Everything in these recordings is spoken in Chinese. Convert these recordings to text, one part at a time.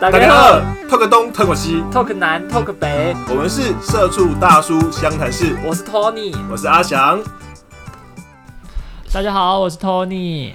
大家好，talk 东 talk 西，talk 南 talk 北，我们是社畜大叔湘潭市。我是 Tony，我是阿翔。大家好，我是 Tony。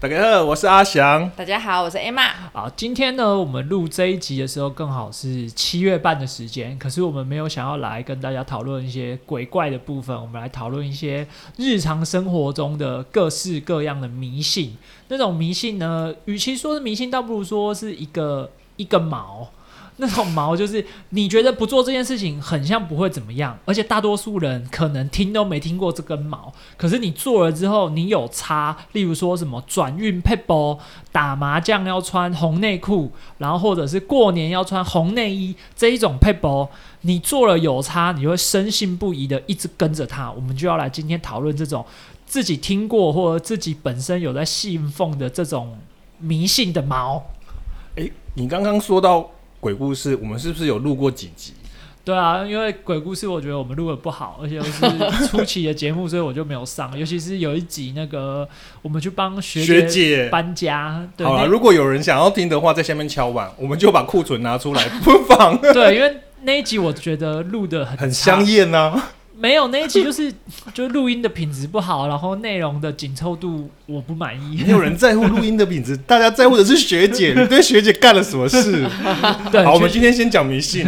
大家好，我是阿翔。大家好，我是 Emma。好，今天呢，我们录这一集的时候，刚好是七月半的时间。可是我们没有想要来跟大家讨论一些鬼怪的部分，我们来讨论一些日常生活中的各式各样的迷信。那种迷信呢，与其说是迷信，倒不如说是一个一个毛。那种毛就是你觉得不做这件事情很像不会怎么样，而且大多数人可能听都没听过这根毛，可是你做了之后你有差，例如说什么转运配包、打麻将要穿红内裤，然后或者是过年要穿红内衣这一种配包，你做了有差，你会深信不疑的一直跟着他。我们就要来今天讨论这种自己听过或者自己本身有在信奉的这种迷信的毛。诶，你刚刚说到。鬼故事，我们是不是有录过几集？对啊，因为鬼故事我觉得我们录的不好，而且又是初期的节目，所以我就没有上。尤其是有一集那个我们去帮学姐搬家。好了，如果有人想要听的话，在下面敲碗，我们就把库存拿出来播放。对，因为那一集我觉得录的很很香艳呢。没有那一集 就是就录音的品质不好，然后内容的紧凑度我不满意。没有人在乎录音的品质，大家在乎的是学姐，你对学姐干了什么事？对，好，我们今天先讲迷信。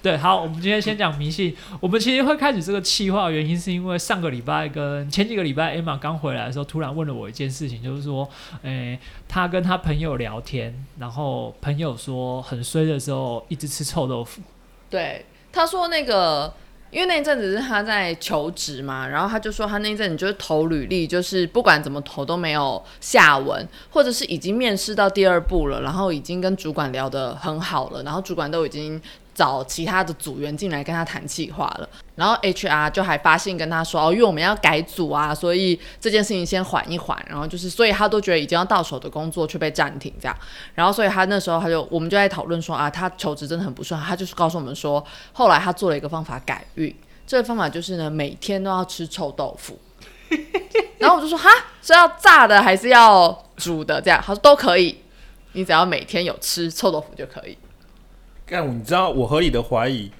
对，好，我们今天先讲迷信。我们其实会开始这个气话，原因是因为上个礼拜跟前几个礼拜，Emma 刚回来的时候，突然问了我一件事情，就是说，诶，他跟他朋友聊天，然后朋友说很衰的时候一直吃臭豆腐。对。他说：“那个，因为那一阵子是他在求职嘛，然后他就说他那一阵子就是投履历，就是不管怎么投都没有下文，或者是已经面试到第二步了，然后已经跟主管聊得很好了，然后主管都已经。”找其他的组员进来跟他谈计划了，然后 HR 就还发信跟他说哦，因为我们要改组啊，所以这件事情先缓一缓。然后就是，所以他都觉得已经要到手的工作却被暂停这样。然后所以他那时候他就我们就在讨论说啊，他求职真的很不顺。他就是告诉我们说，后来他做了一个方法改运，这个方法就是呢，每天都要吃臭豆腐。然后我就说哈，是要炸的还是要煮的？这样他说都可以，你只要每天有吃臭豆腐就可以。但你知道我合理的怀疑，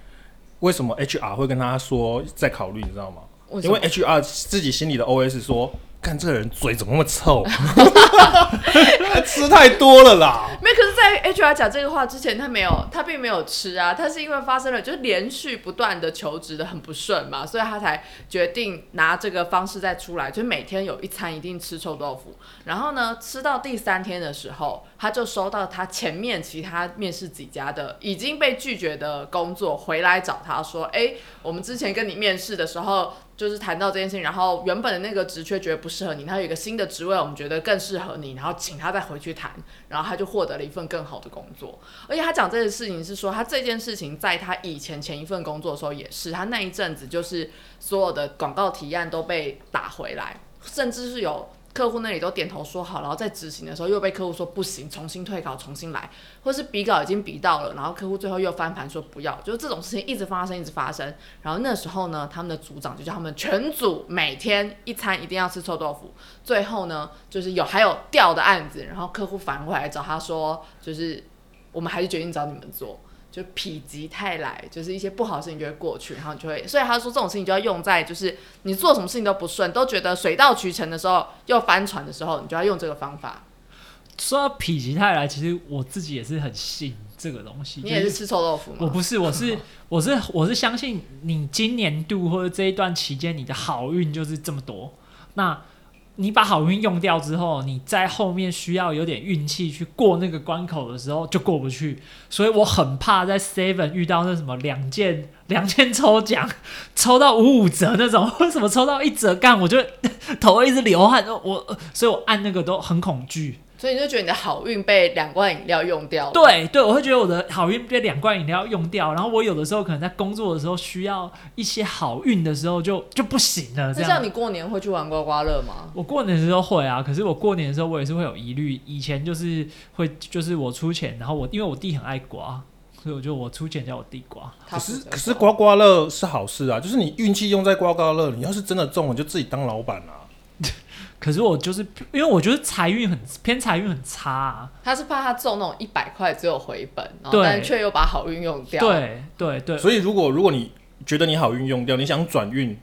为什么 HR 会跟他说再考虑？你知道吗？因为 HR 自己心里的 OS 说。看这个人嘴怎么那么臭，吃太多了啦。没有，可是，在 HR 讲这个话之前，他没有，他并没有吃啊。他是因为发生了，就是连续不断的求职的很不顺嘛，所以他才决定拿这个方式再出来，就每天有一餐一定吃臭豆腐。然后呢，吃到第三天的时候，他就收到他前面其他面试几家的已经被拒绝的工作回来找他说：“哎，我们之前跟你面试的时候。”就是谈到这件事情，然后原本的那个职缺觉得不适合你，他有一个新的职位，我们觉得更适合你，然后请他再回去谈，然后他就获得了一份更好的工作。而且他讲这件事情是说，他这件事情在他以前前一份工作的时候也是，他那一阵子就是所有的广告提案都被打回来，甚至是有。客户那里都点头说好，然后在执行的时候又被客户说不行，重新退稿，重新来，或是比稿已经比到了，然后客户最后又翻盘说不要，就是这种事情一直发生，一直发生。然后那时候呢，他们的组长就叫他们全组每天一餐一定要吃臭豆腐。最后呢，就是有还有掉的案子，然后客户反过来找他说，就是我们还是决定找你们做。就否极泰来，就是一些不好的事情就会过去，然后你就会，所以他说这种事情就要用在就是你做什么事情都不顺，都觉得水到渠成的时候，又翻船的时候，你就要用这个方法。说到否极泰来，其实我自己也是很信这个东西。你也是吃臭豆腐吗？我不是，我是 我是我是相信你今年度或者这一段期间你的好运就是这么多。那你把好运用掉之后，你在后面需要有点运气去过那个关口的时候就过不去，所以我很怕在 Seven 遇到那什么两件两件 抽奖，抽到五五折那种，为什么抽到一折干，我就 头一直流汗，我所以我按那个都很恐惧。所以你就觉得你的好运被两罐饮料用掉了？对对，我会觉得我的好运被两罐饮料用掉，然后我有的时候可能在工作的时候需要一些好运的时候就就不行了。这样你过年会去玩刮刮乐吗？我过年的时候会啊，可是我过年的时候我也是会有疑虑。以前就是会就是我出钱，然后我因为我弟很爱刮，所以我就我出钱叫我弟刮。可是可是刮刮乐是好事啊，就是你运气用在刮刮乐，你要是真的中了，就自己当老板啊。可是我就是因为我觉得财运很偏财运很差啊。他是怕他中那种一百块只有回本，然后但却又把好运用掉。对对对。所以如果如果你觉得你好运用掉，你想转运。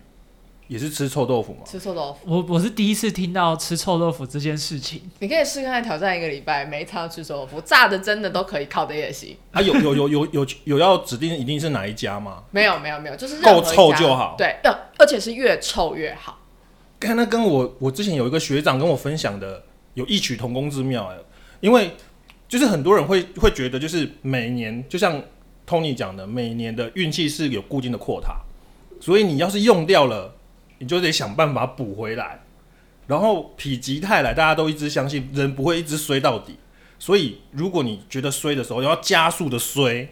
也是吃臭豆腐吗？吃臭豆腐，我我是第一次听到吃臭豆腐这件事情。你可以试看挑战一个礼拜，每一餐吃臭豆腐，炸的真的都可以，烤的也行。啊，有有有有有有要指定一定是哪一家吗？没有没有没有，就是够臭就好。对，而且是越臭越好。看，那跟我我之前有一个学长跟我分享的有异曲同工之妙哎，因为就是很多人会会觉得，就是每年就像 Tony 讲的，每年的运气是有固定的扩塔，所以你要是用掉了。你就得想办法补回来，然后否极泰来，大家都一直相信人不会一直衰到底，所以如果你觉得衰的时候，要加速的衰，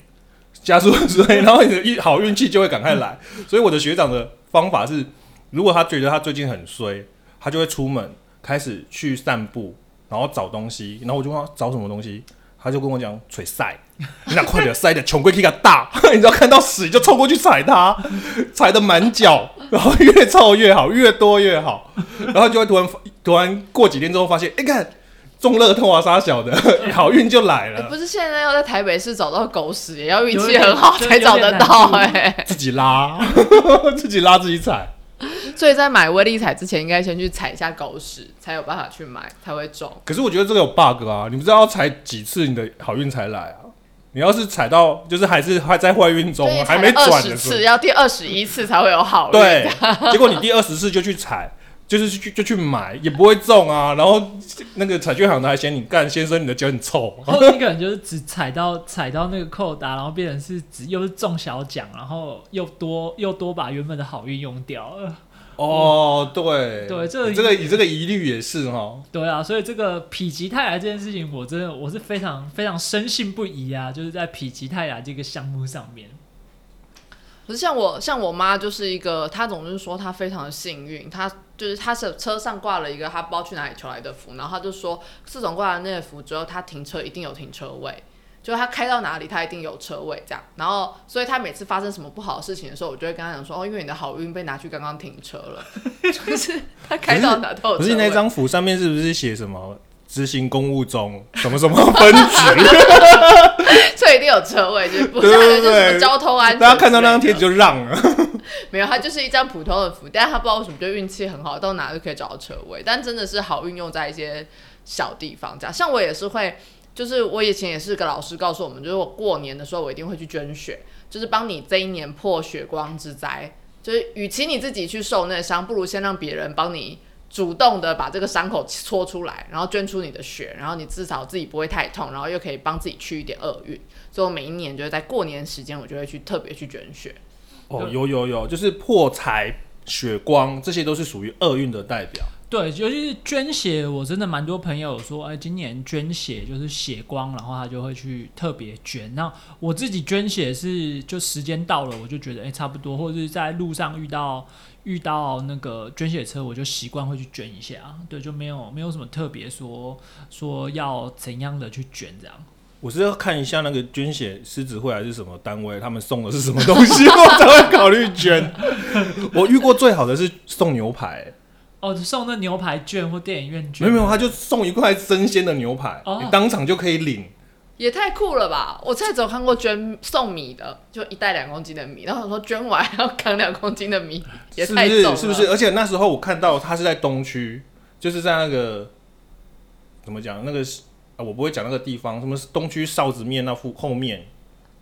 加速的衰，然后你的运好运气就会赶快来。所以我的学长的方法是，如果他觉得他最近很衰，他就会出门开始去散步，然后找东西，然后我就问他找什么东西。他就跟我讲：“锤塞，你俩快点塞的穷龟可以大，你知道看到屎就冲过去踩它，踩的满脚，然后越臭越好，越多越好，然后就会突然突然过几天之后发现，哎看中乐透啊啥小的，好运就来了。不是现在要在台北市找到狗屎，也要运气很好才找得到哎，自己拉，自己拉自己踩。”所以在买威力彩之前，应该先去踩一下狗屎，才有办法去买，才会中。可是我觉得这个有 bug 啊！你不知道要踩几次你的好运才来啊？你要是踩到就是还是还在坏运中，还没转的时候，要第二十一次才会有好运。对，结果你第二十次就去踩，就是去就去买，也不会中啊。然后那个彩券行的还嫌你干先生，你的脚很臭。然后一个人就是只踩到踩到那个扣打，然后变成是只又是中小奖，然后又多又多把原本的好运用掉了。哦，对对，这个这个以这个疑虑也是哈。对啊，所以这个否极泰来这件事情，我真的我是非常非常深信不疑啊，就是在否极泰来这个项目上面。可是像我像我妈就是一个，她总是说她非常的幸运，她就是她是车上挂了一个她不知道去哪里求来的符，然后她就说自从挂了那个符之后，她停车一定有停车位。就他开到哪里，他一定有车位这样。然后，所以他每次发生什么不好的事情的时候，我就会跟他讲说：“哦，因为你的好运被拿去刚刚停车了。”就是他开到哪都有。不是那张符上面是不是写什么执行公务中什么什么分局？所以一定有车位，就是不是就是交通安全。大家看到那张贴纸就让了。没有，它就是一张普通的符，但是他不知道为什么就运气很好，到哪都可以找到车位。但真的是好运用在一些小地方，这样。像我也是会。就是我以前也是个老师，告诉我们，就是我过年的时候我一定会去捐血，就是帮你这一年破血光之灾。就是与其你自己去受那伤，不如先让别人帮你主动的把这个伤口搓出来，然后捐出你的血，然后你至少自己不会太痛，然后又可以帮自己去一点厄运。所以我每一年就是在过年时间，我就会去特别去捐血。哦，有有有，就是破财、血光，这些都是属于厄运的代表。对，尤其是捐血，我真的蛮多朋友说，哎，今年捐血就是血光，然后他就会去特别捐。那我自己捐血是，就时间到了，我就觉得哎差不多，或者是在路上遇到遇到那个捐血车，我就习惯会去捐一下。对，就没有没有什么特别说说要怎样的去捐这样。我是要看一下那个捐血狮子会还是什么单位，他们送的是什么东西，我才会考虑捐。我遇过最好的是送牛排。哦，送那牛排券或电影院券？没有没有，他就送一块生鲜的牛排，你当场就可以领，也太酷了吧！我在走看过捐送米的，就一袋两公斤的米，然后说捐完要扛两公斤的米，也太重了，是不是？而且那时候我看到他是在东区，就是在那个怎么讲？那个啊，我不会讲那个地方，什么东区臊子面那附后面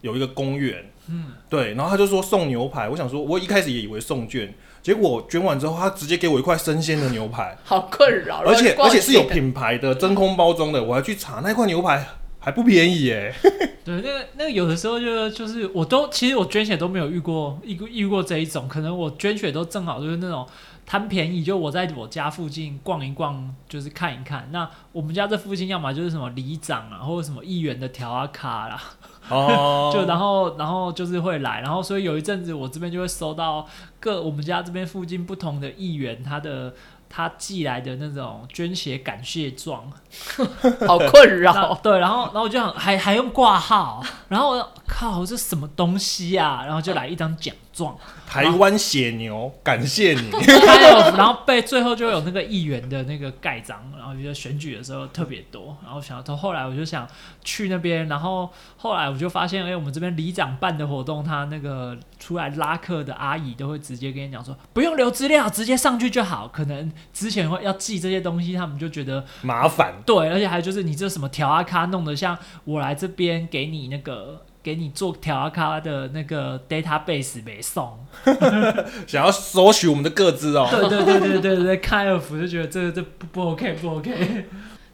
有一个公园，嗯，对，然后他就说送牛排，我想说，我一开始也以为送券。结果捐完之后，他直接给我一块生鲜的牛排，好困扰。而且而且是有品牌的真空包装的，我还去查那块牛排还不便宜耶。对，那个那个有的时候就就是我都其实我捐血都没有遇过遇遇过这一种，可能我捐血都正好就是那种贪便宜，就我在我家附近逛一逛，就是看一看。那我们家这附近要么就是什么里长啊，或者什么议员的条啊卡啦。哦，就然后然后就是会来，然后所以有一阵子我这边就会收到各我们家这边附近不同的议员他的他寄来的那种捐血感谢状，好困扰。对，然后然后我就想还还用挂号，然后我靠这什么东西呀、然后就来一张奖状，台湾血牛，感谢你。还有然后被最后就有那个议员的那个盖章，然后觉得选举的时候特别多，然后想到后来我就想去那边，然后后来我就发现，哎、我们这边里长办的活动，他那个出来拉客的阿姨都会直接跟你讲说，不用留资料，直接上去就好。可能之前会要记这些东西，他们就觉得麻烦，对，而且还有就是你这什么调阿咖弄得像我来这边给你那个。给你做调啊咖的那个 database 没送，想要索取我们的个资哦。对对对对对对，开尔福就觉得这这不不 OK 不 OK，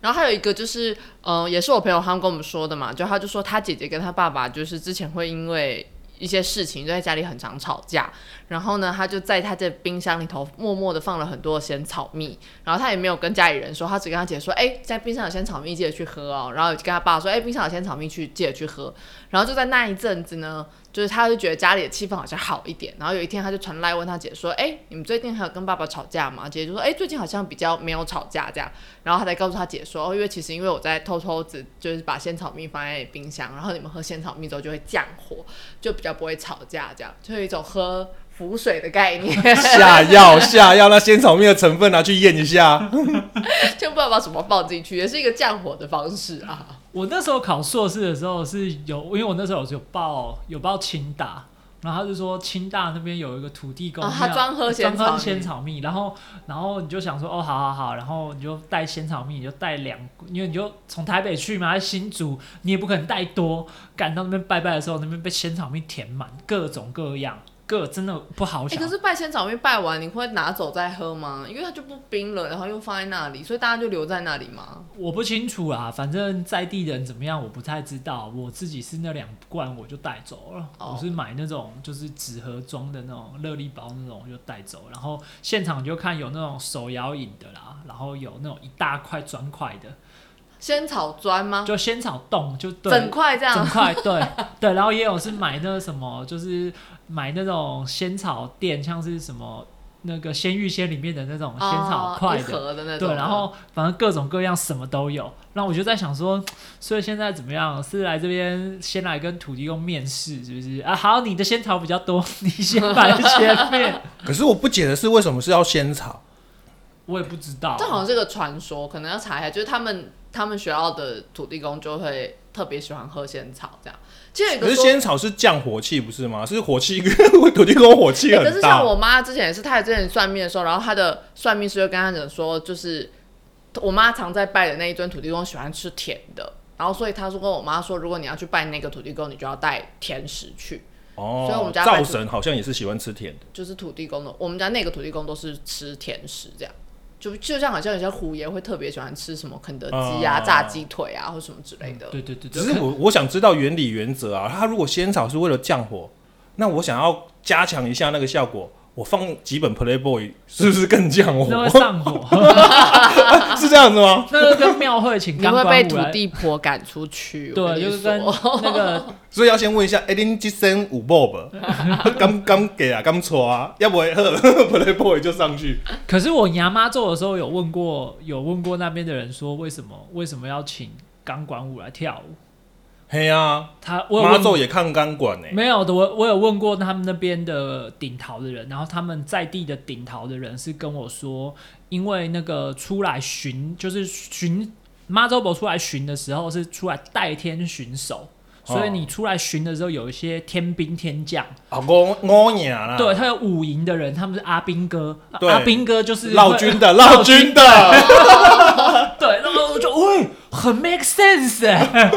然后还有一个就是，嗯、也是我朋友他们跟我们说的嘛，就他就说他姐姐跟他爸爸就是之前会因为一些事情就在家里很常吵架，然后呢，他就在他的冰箱里头默默的放了很多鲜草蜜，然后他也没有跟家里人说，他只跟他姐说，哎、在冰箱有鲜草蜜，记得去喝哦。然后跟他爸说，哎、冰箱有鲜草蜜，去记得去喝。然后就在那一阵子呢，就是他就觉得家里的气氛好像好一点。然后有一天他就传来问他姐说，哎、你们最近还有跟爸爸吵架吗？姐姐就说，哎、最近好像比较没有吵架这样。然后他才告诉他姐说，哦，因为其实因为我在偷偷子就是把仙草蜜放在冰箱，然后你们喝仙草蜜之后就会降火，就比较不会吵架，这样就有一种喝符水的概念，下药 下药，那仙草蜜的成分拿去验一下。就不知道把什么放进去，也是一个降火的方式啊。我那时候考硕士的时候是有，因为我那时候有报有报清大，然后他就说清大那边有一个土地公他专喝仙草蜜专喝仙草蜜，然后然后你就想说哦，好好好，然后你就带仙草蜜，你就带两，因为你就从台北去嘛，新竹你也不可能带多，赶到那边拜拜的时候，那边被仙草蜜填满，各种各样，各真的不好哎、想。可是拜仙草蜜拜完，你会拿走再喝吗？因为它就不冰了，然后又放在那里，所以大家就留在那里嘛。我不清楚啊，反正在地人怎么样我不太知道。我自己是那两罐我就带走了，哦我是买那种就是纸盒装的那种热力包那种我就带走，然后现场就看有那种手摇饮的啦，然后有那种一大块砖块的，仙草砖吗？就仙草冻就对，整块这样整。块对对，然后也有是买那个什么，就是买那种仙草店，像是什么那个鲜芋仙里面的那种仙草块的。盒的那种。对，然后反正各种各样什么都有。然后我就在想说，所以现在怎么样？是来这边先来跟土地公面试，是不是？啊，好，你的仙草比较多，你先摆在前面。可是我不解的是，为什么是要仙草？我也不知道，这好像是个传说，可能要查一下。就是他们他们学校的土地公就会特别喜欢喝仙草这样。其实有一个可是仙草是降火气，不是吗？是火气，土地公火气欸可很大。是像我妈之前也是，她也之前算命的时候，然后她的算命师就跟她讲说，就是我妈常在拜的那一尊土地公喜欢吃甜的，然后所以她说跟我妈说，如果你要去拜那个土地公，你就要带甜食去，哦所以我哦们，家拜灶神好像也是喜欢吃甜的。就是土地公的，我们家那个土地公都是吃甜食这样。就就像好像有些虎爷会特别喜欢吃什么肯德基啊、哦炸鸡腿啊，或什么之类的。对对对对，只是我我想知道原理原则啊，它如果仙草是为了降火，那我想要加强一下那个效果，我放几本 Playboy 是不是更降那会？上火，是这样子吗？那个跟庙会请钢你会被土地婆赶出去。我对，跟你就是跟说那个 所以要先问一下，哎、恁这身有 Bob？敢敢给啊？敢错啊？要不然 Playboy 就上去。可是我牙妈做的时候有问过，有问过那边的人说，为什么为什么要请钢管舞来跳舞？嘿啊，他我有妈问祖也看钢管呢。没有的，我我有问过他们那边的顶桃的人，然后他们在地的顶桃的人是跟我说，因为那个出来巡，就是巡妈祖伯出来巡的时候是出来代天巡守，所以哦你出来巡的时候有一些天兵天将，啊，五五娘啦。对，他有五营的人，他们是阿兵哥，对。阿兵哥就是会绕军 的，老军的。对，然后我就喂，很 make sense 哎、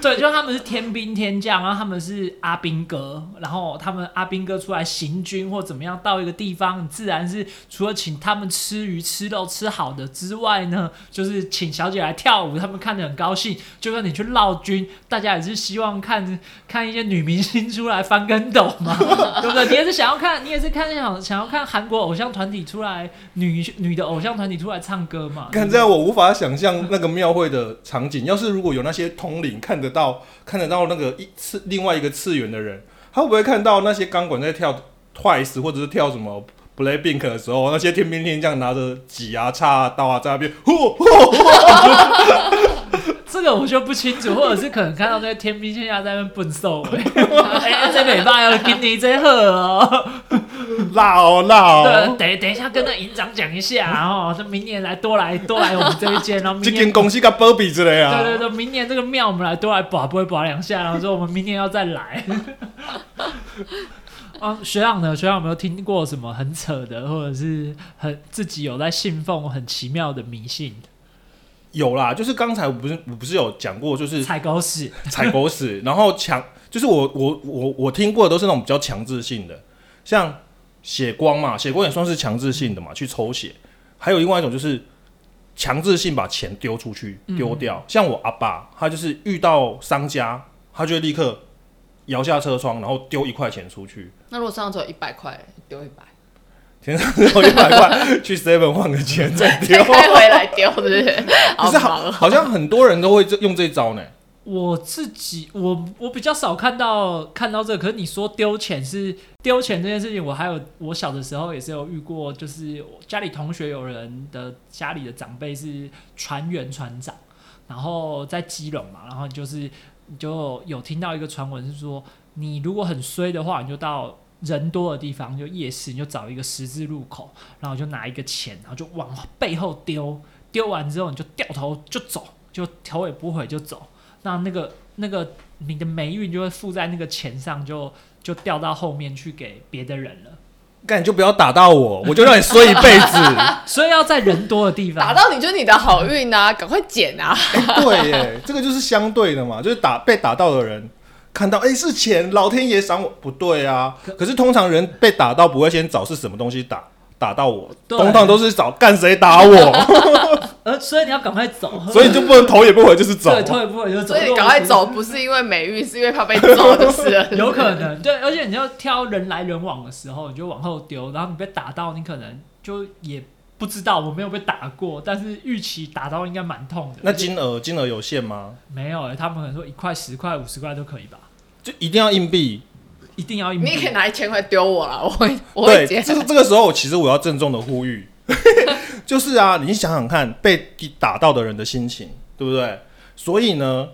对，就他们是天兵天将，然后他们是阿兵哥，然后他们阿兵哥出来行军或怎么样，到一个地方，你自然是除了请他们吃鱼吃肉吃好的之外呢，就是请小姐来跳舞，他们看得很高兴。就算你去闹军，大家也是希望看看一些女明星出来翻跟斗嘛，对不对？你也是想要看，你也是看想想要看韩国偶像团体出来女女的偶像团体出来唱歌嘛？看这样，我无法想象那个庙会的场景。要是如果有那些通灵看得到看得到那个一次另外一个次元的人，他会不会看到那些钢管在跳 Twice 或者是跳什么 Blackpink 的时候，那些天兵天将拿着戟啊、叉啊、刀啊在那边，呼呼这个我就不清楚，或者是可能看到那些天兵天下在那边笨兽，哎，这美霸要给你这喝哦。辣哦辣对，哦！等等一下跟那营长讲一下哦，这明年来多来多来我们这一间，然后这明年间公司跟波比之类啊，对对对，明年这个庙我们来多来把不会把两下，然后说我们明年要再来。啊，学长呢？学长有没有听过什么很扯的，或者是很自己有在信奉很奇妙的迷信？有啦，就是刚才我不是我不是有讲过，就是踩狗屎，踩狗屎，然后强，就是我我我我听过的都是那种比较强制性的，像血光嘛，血光也算是强制性的嘛，去抽血。还有另外一种就是强制性把钱丢出去丢掉，像我阿爸，他就是遇到商家，他就会立刻摇下车窗，然后丢一块钱出去，那如果身上只有一百块，丢一百，天上只有一百块，去 seven 换个钱再丢 再。回来丢，是不是？可是好，好像很多人都会这用这招呢。我自己我我比较少看到看到这个，可是你说丢钱是丢钱这件事情，我还有我小的时候也是有遇过，就是我家里同学有人的家里的长辈是船员船长，然后在基隆嘛，然后就是你就有听到一个传闻是说，你如果很衰的话，你就到人多的地方，就夜市，你就找一个十字路口，然后就拿一个钱，然后就往背后丢，丢完之后你就掉头就走，就头也不回就走。那那个那个你的霉运就会附在那个钱上，就就掉到后面去给别的人了。干你就不要打到我，我就让你衰一辈子。所以要在人多的地方打到你就是你的好运啊，赶快捡啊！对耶，这个就是相对的嘛，就是打被打到的人看到，哎、是钱，老天爷赏我，不对啊。可是通常人被打到不会先找是什么东西打打到我，对通常都是找干谁打我，呃，所以你要赶快走，所以你就不能头也不回就是走对，。头也不回就走，所以你赶快走，不是因为美玉，是因为怕被揍就是。有可能对，而且你要挑人来人往的时候，你就往后丢，然后你被打到，你可能就也不知道，我没有被打过，但是预期打到应该蛮痛的。那金额金额有限吗？没有、欸，他们可能说一块、十块、五十块都可以吧，就一定要硬币？一定要硬币你也可以拿一千块丢我了，我会我会对，捡。这这个时候其实我要郑重的呼吁，就是啊，你想想看被打到的人的心情，对不对？所以呢，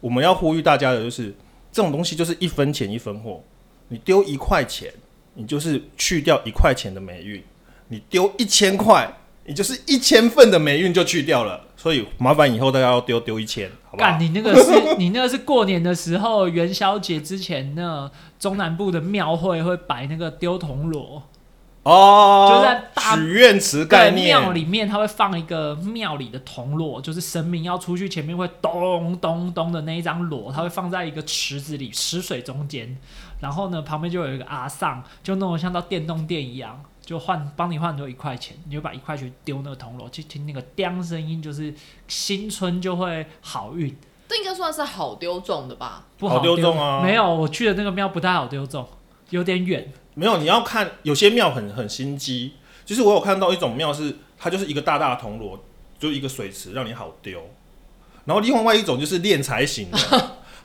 我们要呼吁大家的就是，这种东西就是一分钱一分货，你丢一块钱，你就是去掉一块钱的霉运；你丢一千块，你就是一千份的霉运就去掉了。所以麻烦以后大家要丢丢一千，好不好干，？你那个是 你那个是过年的时候元宵节之前那中南部的庙会会摆那个丢铜锣，哦，就在大许愿池概念，庙，里面它会放一个庙里的铜锣，就是神明要出去前面会咚咚咚的那一张锣，它会放在一个池子里，池水中间，然后呢旁边就有一个阿丧，就弄得像到电动店一样。就换帮你换就一块钱，你就把一块钱丢那个铜锣，去听那个叮声音，就是新春就会好运。这应该算是好丢中的吧？不好丢丢中啊没有，我去的那个庙不太好丢中，有点远。没有，你要看有些庙很很心机，就是我有看到一种庙是它就是一个大大的铜锣，就一个水池让你好丢。然后另外一种就是敛财型的，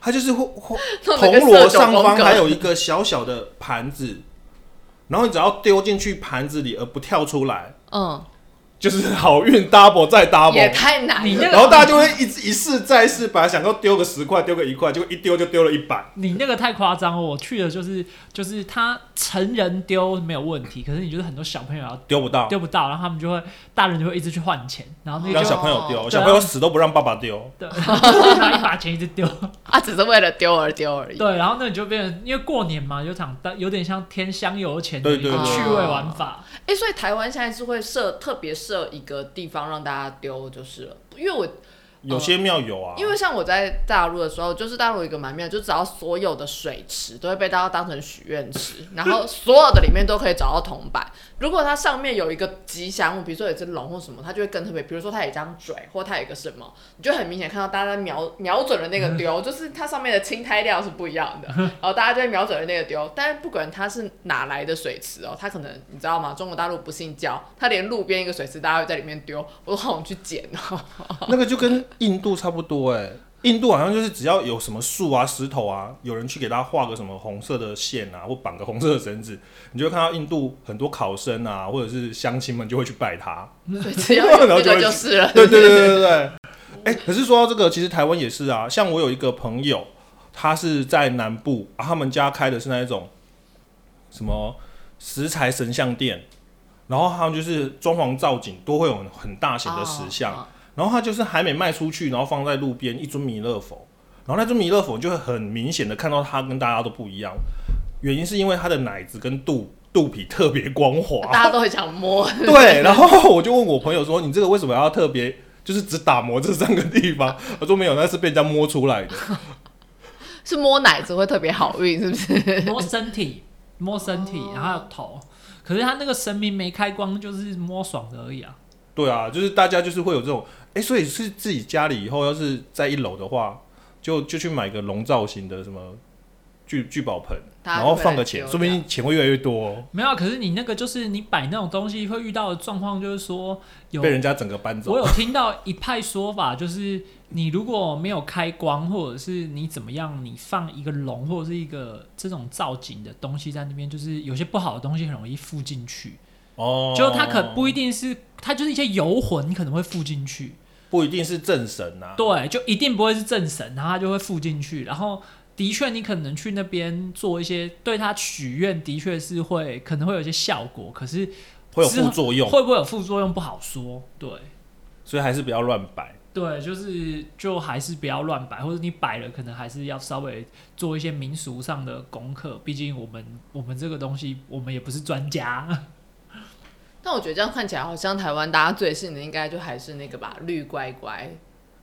它就是 铜锣上方还有一个小小的盘子，然后你只要丢进去盘子里而不跳出来，嗯，就是好运 double 再 double 也。太难了。然后大家就会一一试再试，本来想说丢个十块，丢个一块，结果一丢就丢了一百。你那个太夸张了，我去的就是就是他成人丢没有问题，可是你就是很多小朋友要丢不到，丢不到，然后他们就会大人就会一直去换钱，然后那个让小朋友丢，小朋友死都不让爸爸丢。对，拿一把钱一直丢，啊，只是为了丢而丢而已。对，然后那你就变成因为过年嘛，有场有点像添香油钱的一个对对对趣味玩法，哎、所以台湾现在是会设特别设一个地方让大家丢就是了，因为我有些庙有啊，因为像我在大陆的时候，就是大陆有一个蛮妙，就只要所有的水池都会被大家当成许愿池，然后所有的里面都可以找到铜板。如果它上面有一个吉祥物，比如说有一只龙或什么，它就会更特别。比如说它有一张嘴，或它有一个什么，你就很明显看到大家瞄瞄准了那个丢，就是它上面的青苔料是不一样的，然后大家就会瞄准了那个丢。但是不管它是哪来的水池哦，它可能你知道吗？中国大陆不信教，它连路边一个水池大家会在里面丢，我都好想去捡哦。那个就跟印度差不多哎、印度好像就是只要有什么树啊、石头啊，有人去给他画个什么红色的线啊，或绑个红色的绳子，你就会看到印度很多考生啊，或者是乡亲们就会去拜它。所以只要有这个然后就是了。对对对对对对。哎、可是说到这个，其实台湾也是啊。像我有一个朋友，他是在南部，啊、他们家开的是那一种什么石材神像店，然后他们就是装潢造景都会有很大型的石像，哦然后他就是还没卖出去，然后放在路边一尊弥勒佛，然后那尊弥勒佛就会很明显的看到它跟大家都不一样，原因是因为它的奶子跟肚肚皮特别光滑，大家都很想摸，对，然后我就问我朋友说：“你这个为什么要特别，就是只打磨这三个地方？”他说：“没有，那是被人家摸出来的。是摸奶子会特别好运，是不是？摸身体，摸身体，然后有头。可是他那个神明没开光，就是摸爽的而已啊。”对啊，就是大家就是会有这种，哎，所以是自己家里以后要是在一楼的话，就就去买个龙造型的什么聚聚宝盆，然后放个钱，说不定钱会越来越多、哦，没有啊，可是你那个就是你摆那种东西会遇到的状况，就是说有被人家整个搬走我。有听到一派说法，就是你如果没有开光，或者是你怎么样，你放一个龙或者是一个这种造景的东西在那边，就是有些不好的东西很容易附进去。哦，就他可不一定是，他就是一些游魂可能会附进去。不一定是正神呐、啊。对，就一定不会是正神，然后他就会附进去。然后的确，你可能去那边做一些对他许愿，的确是会可能会有一些效果，可是会有副作用，会不会有副作用不好说。对。所以还是不要乱摆。对，就是就还是不要乱摆，或者你摆了，可能还是要稍微做一些民俗上的功课。毕竟我们我们这个东西，我们也不是专家。但我觉得这样看起来，好像台湾大家最信的应该就还是那个吧，绿乖乖。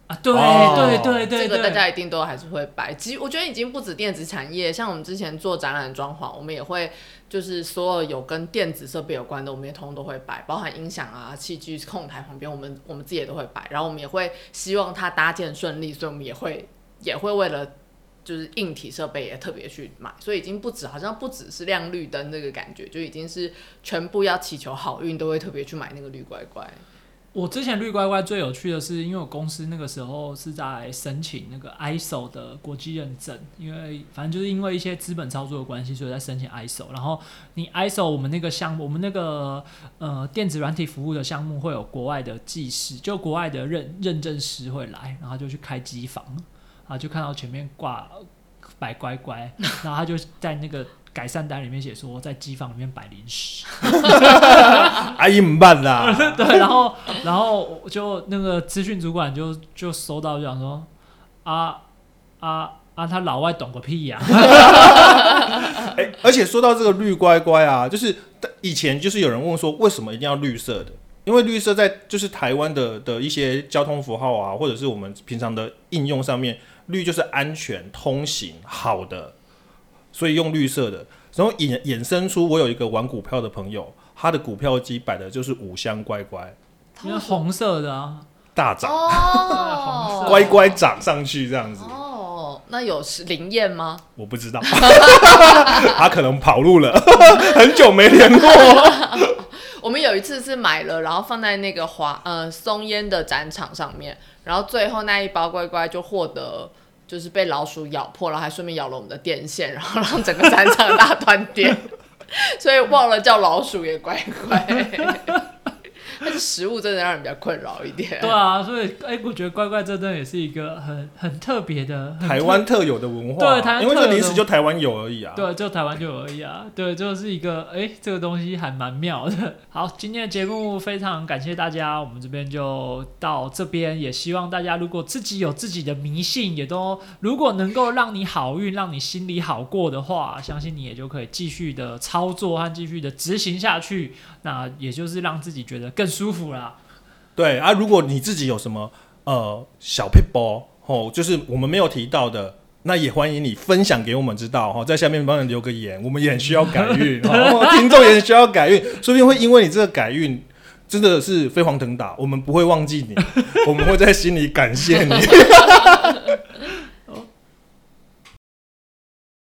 啊，对、哦对对对这个大，家一定都还是会摆。其实我觉得已经不止电子产业，像我们之前做展览装潢，我们也会就是所有有跟电子设备有关的，我们也通通都会摆，包含音响啊、器具控台旁边，我们我们自己也都会摆。然后我们也会希望它搭建顺利，所以我们也会也会为了就是硬体设备也特别去买，所以已经不止好像不只是亮绿灯这个感觉，就已经是全部要祈求好运都会特别去买那个绿乖乖。我之前绿乖乖最有趣的是，因为我公司那个时候是在申请那个 ISO 的国际认证，因为反正就是因为一些资本操作的关系，所以在申请 ISO。然后你 ISO 我们那个项目，我们那个呃电子软体服务的项目会有国外的技师，就国外的认认证师会来，然后就去开机房，就看到前面挂摆乖乖，然后他就在那个改善单里面写说，在机房里面摆零食。阿姨唔办啦，对，然后然后就那个资讯主管就就收到，就想说啊啊啊，他老外懂个屁呀、哎、而且说到这个绿乖乖啊，就是以前就是有人问说，为什么一定要绿色的？因为绿色在就是台湾的的一些交通符号啊，或者是我们平常的应用上面，绿就是安全、通行、好的，所以用绿色的。然后衍衍生出，我有一个玩股票的朋友，他的股票机摆的就是五香乖乖，因为红色的啊，大涨，哦，乖乖涨上去这样子。哦，那有是灵验吗？我不知道，他可能跑路了，很久没联络。我们有一次是买了，然后放在那个华呃松烟的展场上面，然后最后那一包乖乖就获得就是被老鼠咬破，然后还顺便咬了我们的电线，然后让整个战场大断电，所以忘了叫老鼠也乖乖。但是食物真的让人比较困扰一点。对啊，所以哎、我觉得乖乖真的也是一个很很特别的特台湾特有的文化，对台湾因为这个特有的零食就台湾有而已啊。对，就台湾就有而已啊。对，就是一个哎、这个东西还蛮妙的。好，今天的节目非常感谢大家，我们这边就到这边，也希望大家如果自己有自己的迷信，也都如果能够让你好运，让你心里好过的话，相信你也就可以继续的操作和继续的执行下去。那也就是让自己觉得更舒服啦。对啊，如果你自己有什么呃小 p 包哦，就是我们没有提到的。那也欢迎你分享给我们知道哈，在下面帮你留个言，我们也很需要改运，哦、听众也很需要改运，说不定会因为你这个改运真的是飞黄腾达，我们不会忘记你，我们会在心里感谢你。